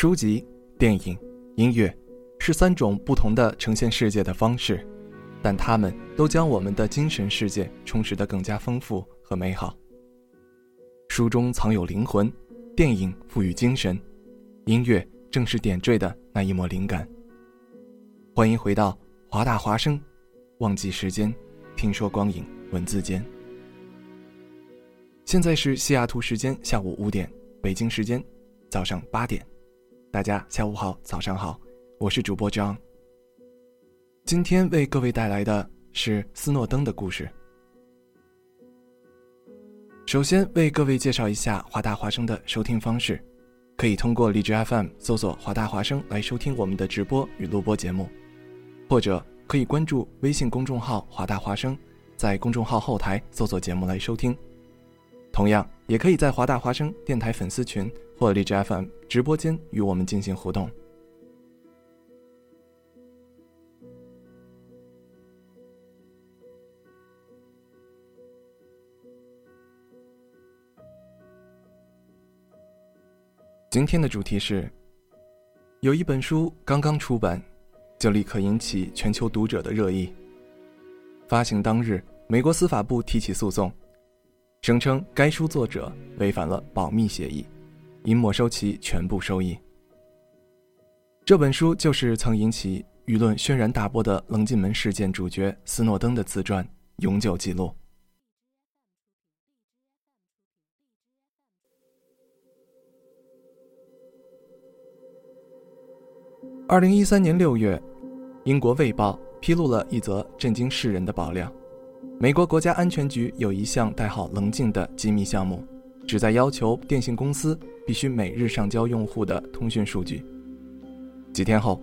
书籍、电影、音乐，是三种不同的呈现世界的方式，但它们都将我们的精神世界充实得更加丰富和美好。书中藏有灵魂，电影赋予精神，音乐正是点缀的那一抹灵感。欢迎回到华大华声，忘记时间，听说光影，文字间。现在是西雅图时间下午五点，北京时间早上八点。大家下午好，早上好，我是主播张。今天为各位带来的是斯诺登的故事。首先为各位介绍一下华大华声的收听方式，可以通过荔枝 FM 搜索“华大华声”来收听我们的直播与录播节目，或者可以关注微信公众号“华大华声”，在公众号后台搜索节目来收听。同样，也可以在华大华声电台粉丝群。或荔枝 FM 直播间与我们进行互动。今天的主题是：有一本书刚刚出版，就立刻引起全球读者的热议。发行当日，美国司法部提起诉讼，声称该书作者违反了保密协议。应没收其全部收益。这本书就是曾引起舆论轩然大波的棱镜门事件主角斯诺登的自传《永久记录》。二零一三年六月，英国《卫报》披露了一则震惊世人的爆料：美国国家安全局有一项代号“棱镜”的机密项目。旨在要求电信公司必须每日上交用户的通讯数据。几天后，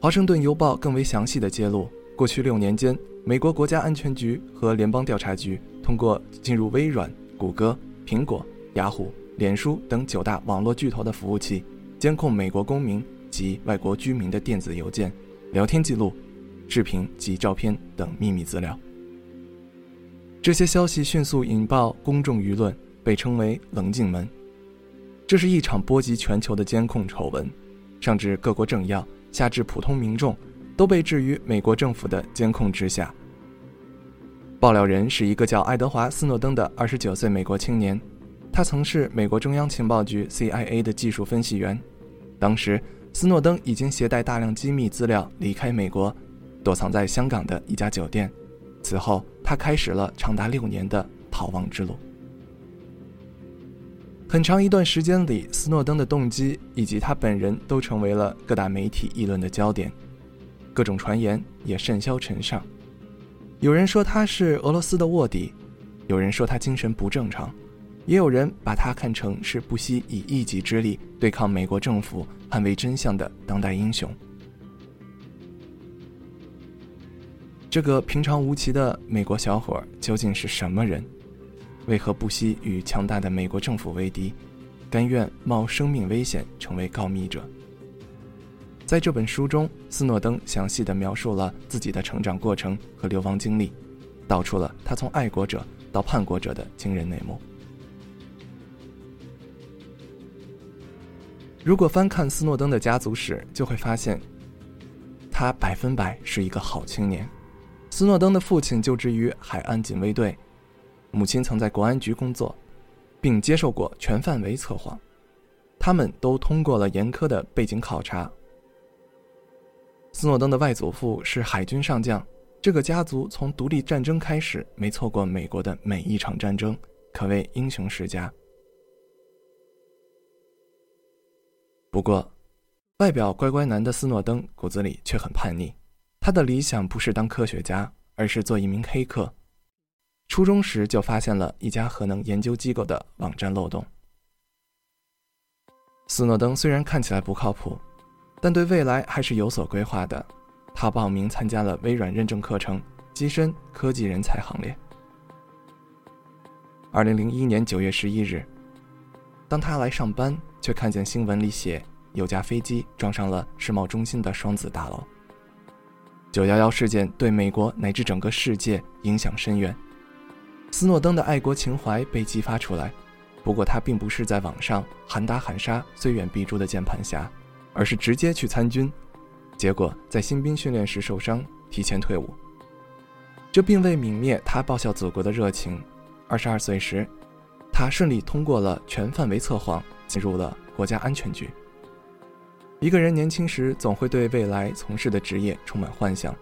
《华盛顿邮报》更为详细的揭露，过去六年间，美国国家安全局和联邦调查局通过进入微软、谷歌、苹果、雅虎、脸书等九大网络巨头的服务器，监控美国公民及外国居民的电子邮件、聊天记录、视频及照片等秘密资料。这些消息迅速引爆公众舆论。被称为“棱镜门”，这是一场波及全球的监控丑闻，上至各国政要，下至普通民众，都被置于美国政府的监控之下。爆料人是一个叫爱德华·斯诺登的二十九岁美国青年，他曾是美国中央情报局 （CIA） 的技术分析员。当时，斯诺登已经携带大量机密资料离开美国，躲藏在香港的一家酒店。此后，他开始了长达六年的逃亡之路。很长一段时间里，斯诺登的动机以及他本人都成为了各大媒体议论的焦点，各种传言也甚嚣尘上。有人说他是俄罗斯的卧底，有人说他精神不正常，也有人把他看成是不惜以一己之力对抗美国政府、捍卫真相的当代英雄。这个平常无奇的美国小伙究竟是什么人？为何不惜与强大的美国政府为敌，甘愿冒生命危险成为告密者？在这本书中，斯诺登详细的描述了自己的成长过程和流亡经历，道出了他从爱国者到叛国者的惊人内幕。如果翻看斯诺登的家族史，就会发现，他百分百是一个好青年。斯诺登的父亲就职于海岸警卫队。母亲曾在国安局工作，并接受过全范围测谎，他们都通过了严苛的背景考察。斯诺登的外祖父是海军上将，这个家族从独立战争开始没错过美国的每一场战争，可谓英雄世家。不过，外表乖乖男的斯诺登骨子里却很叛逆，他的理想不是当科学家，而是做一名黑客。初中时就发现了一家核能研究机构的网站漏洞。斯诺登虽然看起来不靠谱，但对未来还是有所规划的。他报名参加了微软认证课程，跻身科技人才行列。二零零一年九月十一日，当他来上班，却看见新闻里写有架飞机撞上了世贸中心的双子大楼。九幺幺事件对美国乃至整个世界影响深远。斯诺登的爱国情怀被激发出来，不过他并不是在网上喊打喊杀、虽远必诛的键盘侠，而是直接去参军，结果在新兵训练时受伤，提前退伍。这并未泯灭他报效祖国的热情。二十二岁时，他顺利通过了全范围测谎，进入了国家安全局。一个人年轻时总会对未来从事的职业充满幻想，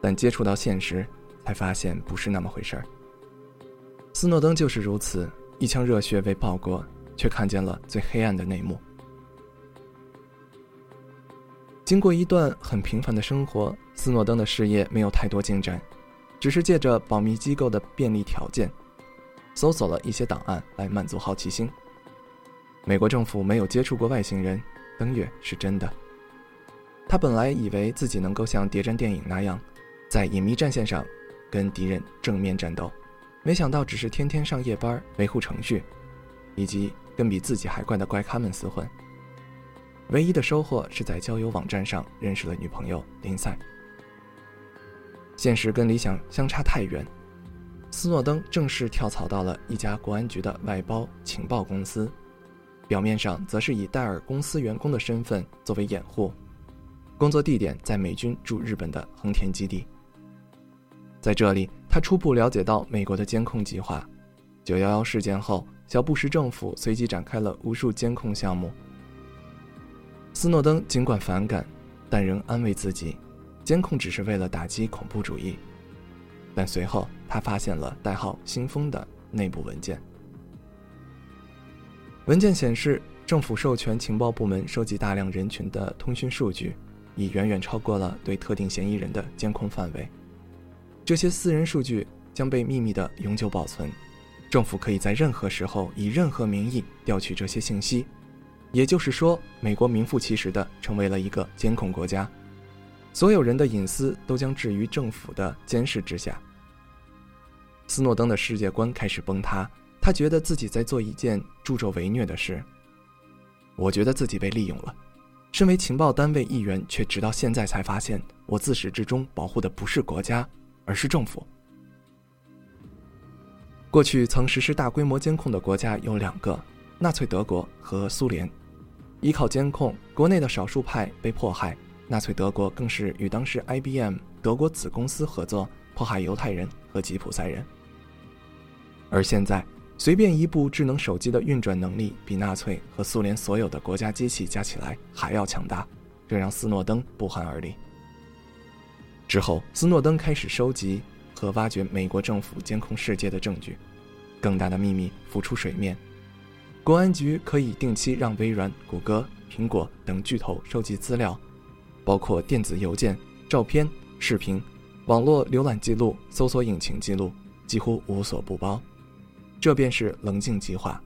但接触到现实，才发现不是那么回事儿。斯诺登就是如此，一腔热血为报国，却看见了最黑暗的内幕。经过一段很平凡的生活，斯诺登的事业没有太多进展，只是借着保密机构的便利条件，搜索了一些档案来满足好奇心。美国政府没有接触过外星人，登月是真的。他本来以为自己能够像谍战电影那样，在隐秘战线上跟敌人正面战斗。没想到，只是天天上夜班维护程序，以及跟比自己还怪的怪咖们厮混。唯一的收获是在交友网站上认识了女朋友林赛。现实跟理想相差太远，斯诺登正式跳槽到了一家国安局的外包情报公司，表面上则是以戴尔公司员工的身份作为掩护，工作地点在美军驻日本的横田基地。在这里，他初步了解到美国的监控计划。九幺幺事件后，小布什政府随即展开了无数监控项目。斯诺登尽管反感，但仍安慰自己，监控只是为了打击恐怖主义。但随后，他发现了代号“新风”的内部文件。文件显示，政府授权情报部门收集大量人群的通讯数据，已远远超过了对特定嫌疑人的监控范围。这些私人数据将被秘密的永久保存，政府可以在任何时候以任何名义调取这些信息。也就是说，美国名副其实的成为了一个监控国家，所有人的隐私都将置于政府的监视之下。斯诺登的世界观开始崩塌，他觉得自己在做一件助纣为虐的事。我觉得自己被利用了，身为情报单位一员，却直到现在才发现，我自始至终保护的不是国家。而是政府。过去曾实施大规模监控的国家有两个：纳粹德国和苏联。依靠监控，国内的少数派被迫害；纳粹德国更是与当时 IBM 德国子公司合作，迫害犹太人和吉普赛人。而现在，随便一部智能手机的运转能力比纳粹和苏联所有的国家机器加起来还要强大，这让斯诺登不寒而栗。之后，斯诺登开始收集和挖掘美国政府监控世界的证据，更大的秘密浮出水面。公安局可以定期让微软、谷歌、苹果等巨头收集资料，包括电子邮件、照片、视频、网络浏览记录、搜索引擎记录，几乎无所不包。这便是棱镜计划。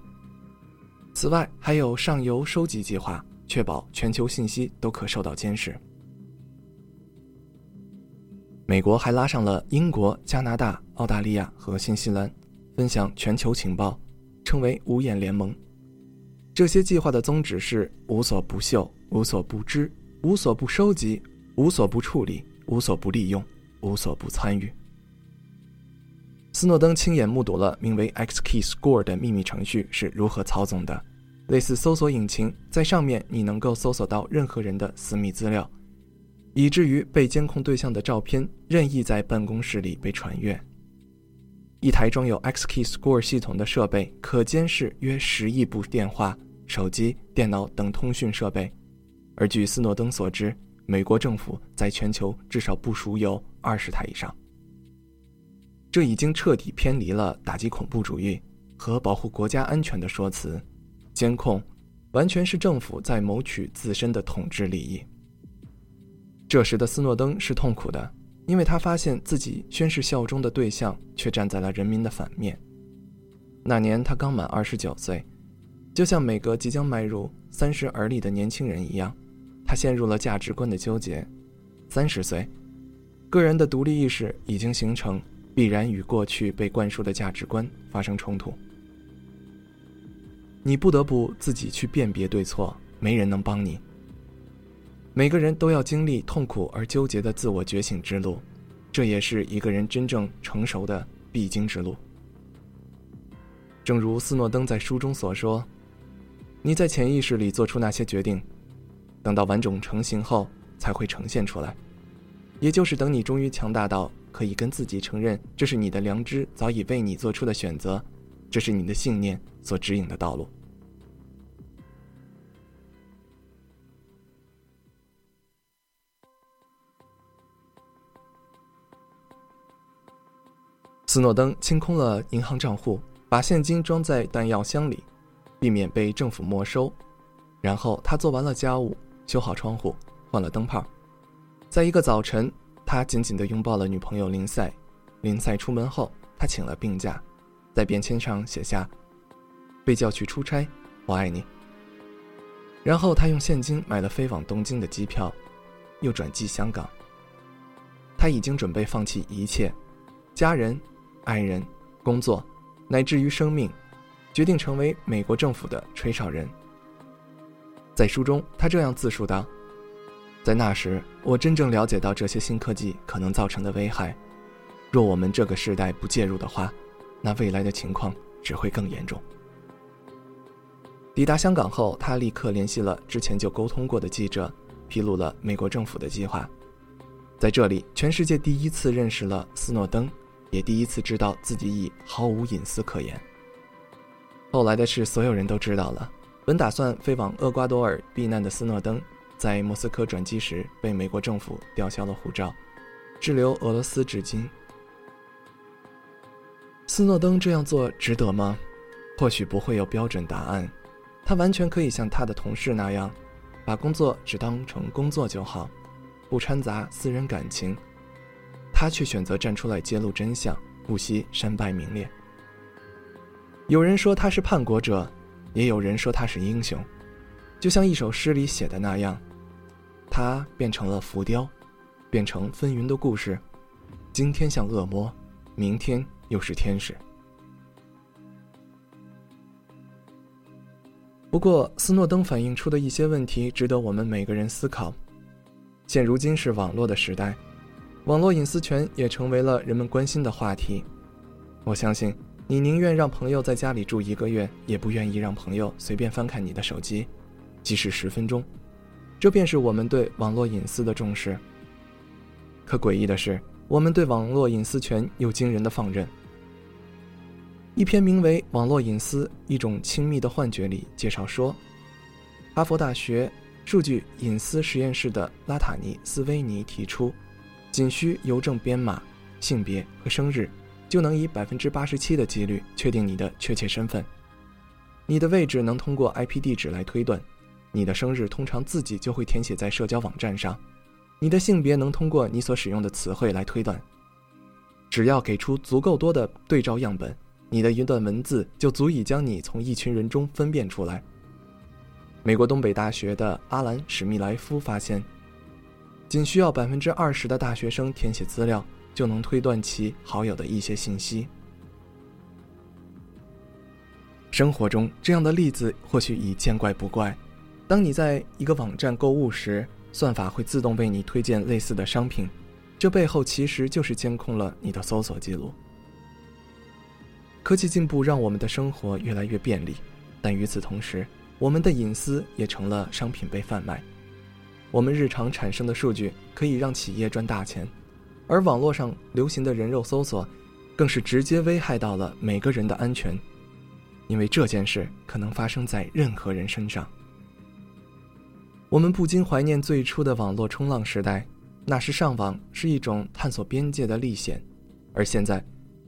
此外，还有上游收集计划，确保全球信息都可受到监视。美国还拉上了英国、加拿大、澳大利亚和新西兰，分享全球情报，称为“五眼联盟”。这些计划的宗旨是无所不嗅、无所不知、无所不收集、无所不处理、无所不利用、无所不参与。斯诺登亲眼目睹了名为 XKeyscore 的秘密程序是如何操纵的，类似搜索引擎，在上面你能够搜索到任何人的私密资料。以至于被监控对象的照片任意在办公室里被传阅。一台装有 XKey Score 系统的设备可监视约十亿部电话、手机、电脑等通讯设备，而据斯诺登所知，美国政府在全球至少部署有二十台以上。这已经彻底偏离了打击恐怖主义和保护国家安全的说辞，监控完全是政府在谋取自身的统治利益。这时的斯诺登是痛苦的，因为他发现自己宣誓效忠的对象却站在了人民的反面。那年他刚满二十九岁，就像每个即将迈入三十而立的年轻人一样，他陷入了价值观的纠结。三十岁，个人的独立意识已经形成。必然与过去被灌输的价值观发生冲突，你不得不自己去辨别对错，没人能帮你。每个人都要经历痛苦而纠结的自我觉醒之路，这也是一个人真正成熟的必经之路。正如斯诺登在书中所说：“你在潜意识里做出那些决定，等到完整成型后才会呈现出来，也就是等你终于强大到。”可以跟自己承认，这是你的良知早已为你做出的选择，这是你的信念所指引的道路。斯诺登清空了银行账户，把现金装在弹药箱里，避免被政府没收。然后他做完了家务，修好窗户，换了灯泡，在一个早晨。他紧紧地拥抱了女朋友林赛。林赛出门后，他请了病假，在便签上写下：“被叫去出差，我爱你。”然后他用现金买了飞往东京的机票，又转机香港。他已经准备放弃一切，家人、爱人、工作，乃至于生命，决定成为美国政府的吹哨人。在书中，他这样自述道。在那时，我真正了解到这些新科技可能造成的危害。若我们这个时代不介入的话，那未来的情况只会更严重。抵达香港后，他立刻联系了之前就沟通过的记者，披露了美国政府的计划。在这里，全世界第一次认识了斯诺登，也第一次知道自己已毫无隐私可言。后来的事，所有人都知道了。本打算飞往厄瓜多尔避难的斯诺登。在莫斯科转机时，被美国政府吊销了护照，滞留俄罗斯至今。斯诺登这样做值得吗？或许不会有标准答案。他完全可以像他的同事那样，把工作只当成工作就好，不掺杂私人感情。他却选择站出来揭露真相，不惜身败名裂。有人说他是叛国者，也有人说他是英雄。就像一首诗里写的那样，他变成了浮雕，变成纷纭的故事。今天像恶魔，明天又是天使。不过，斯诺登反映出的一些问题值得我们每个人思考。现如今是网络的时代，网络隐私权也成为了人们关心的话题。我相信，你宁愿让朋友在家里住一个月，也不愿意让朋友随便翻看你的手机。即使十分钟，这便是我们对网络隐私的重视。可诡异的是，我们对网络隐私权又惊人的放任。一篇名为《网络隐私：一种亲密的幻觉》里介绍说，哈佛大学数据隐私实验室的拉塔尼斯威尼提出，仅需邮政编码、性别和生日，就能以百分之八十七的几率确定你的确切身份。你的位置能通过 IP 地址来推断。你的生日通常自己就会填写在社交网站上，你的性别能通过你所使用的词汇来推断。只要给出足够多的对照样本，你的一段文字就足以将你从一群人中分辨出来。美国东北大学的阿兰史密莱夫发现，仅需要百分之二十的大学生填写资料，就能推断其好友的一些信息。生活中这样的例子或许已见怪不怪。当你在一个网站购物时，算法会自动为你推荐类似的商品，这背后其实就是监控了你的搜索记录。科技进步让我们的生活越来越便利，但与此同时，我们的隐私也成了商品被贩卖。我们日常产生的数据可以让企业赚大钱，而网络上流行的人肉搜索，更是直接危害到了每个人的安全，因为这件事可能发生在任何人身上。我们不禁怀念最初的网络冲浪时代，那时上网是一种探索边界的历险，而现在，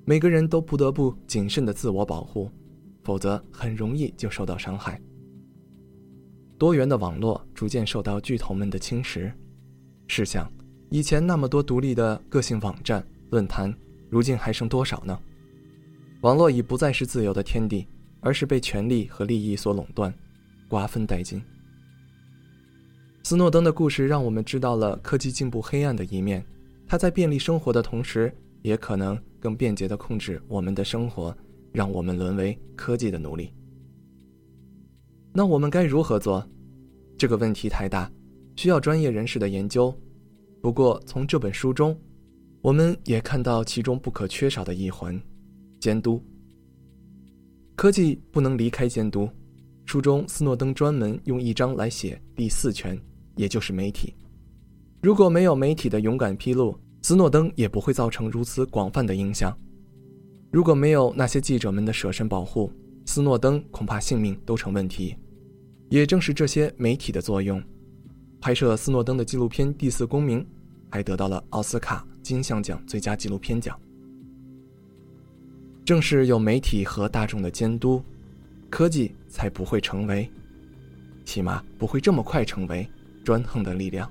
每个人都不得不谨慎的自我保护，否则很容易就受到伤害。多元的网络逐渐受到巨头们的侵蚀，试想，以前那么多独立的个性网站、论坛，如今还剩多少呢？网络已不再是自由的天地，而是被权力和利益所垄断，瓜分殆尽。斯诺登的故事让我们知道了科技进步黑暗的一面，它在便利生活的同时，也可能更便捷地控制我们的生活，让我们沦为科技的奴隶。那我们该如何做？这个问题太大，需要专业人士的研究。不过从这本书中，我们也看到其中不可缺少的一环——监督。科技不能离开监督。书中斯诺登专门用一章来写第四权。也就是媒体，如果没有媒体的勇敢披露，斯诺登也不会造成如此广泛的影响。如果没有那些记者们的舍身保护，斯诺登恐怕性命都成问题。也正是这些媒体的作用，拍摄斯诺登的纪录片《第四公民》还得到了奥斯卡金像奖最佳纪录片奖。正是有媒体和大众的监督，科技才不会成为，起码不会这么快成为。专横的力量。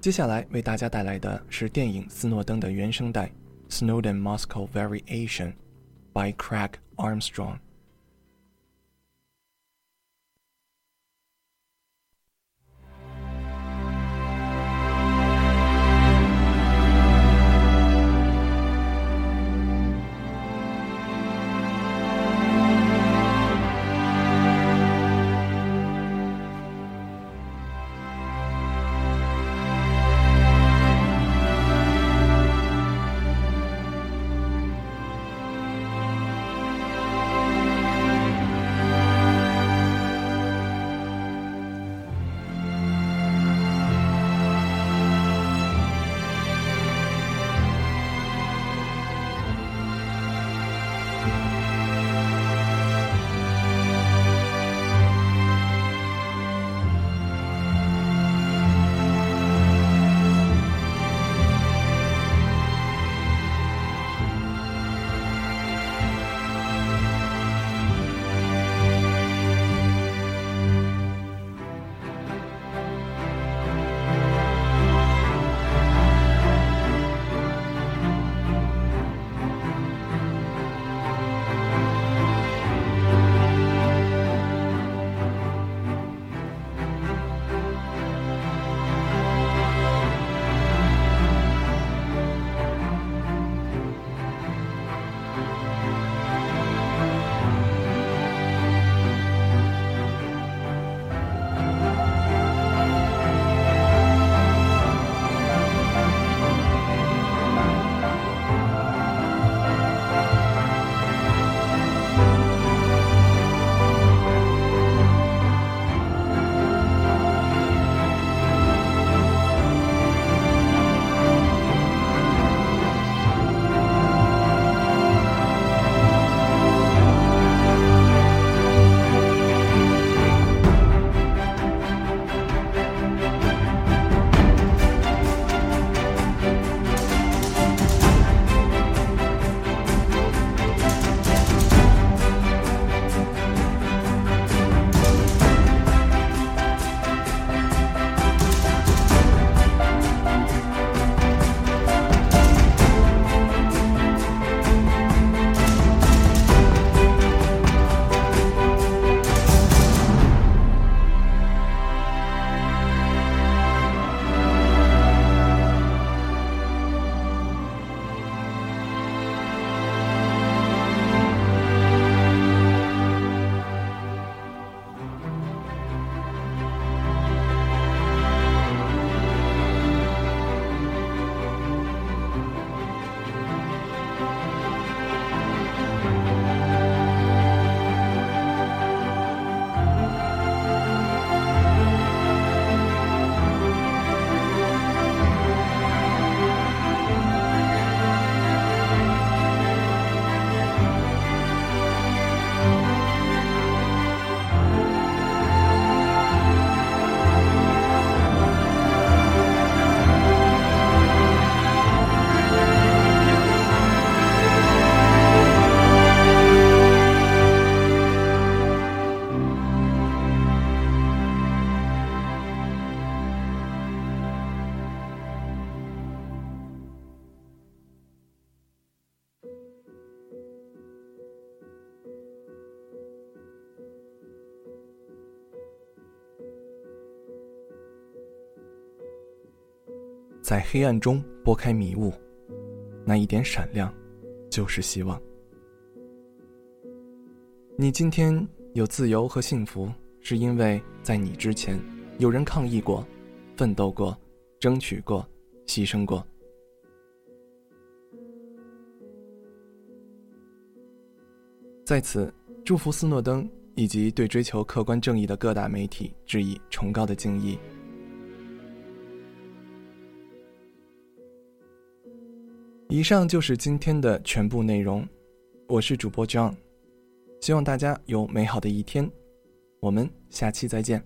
接下来为大家带来的是电影《斯诺登》的原声带。Snowden Moscow Variation by Craig Armstrong. 在黑暗中拨开迷雾，那一点闪亮，就是希望。你今天有自由和幸福，是因为在你之前，有人抗议过、奋斗过、争取过、牺牲过。在此，祝福斯诺登以及对追求客观正义的各大媒体致以崇高的敬意。以上就是今天的全部内容，我是主播 John，希望大家有美好的一天，我们下期再见。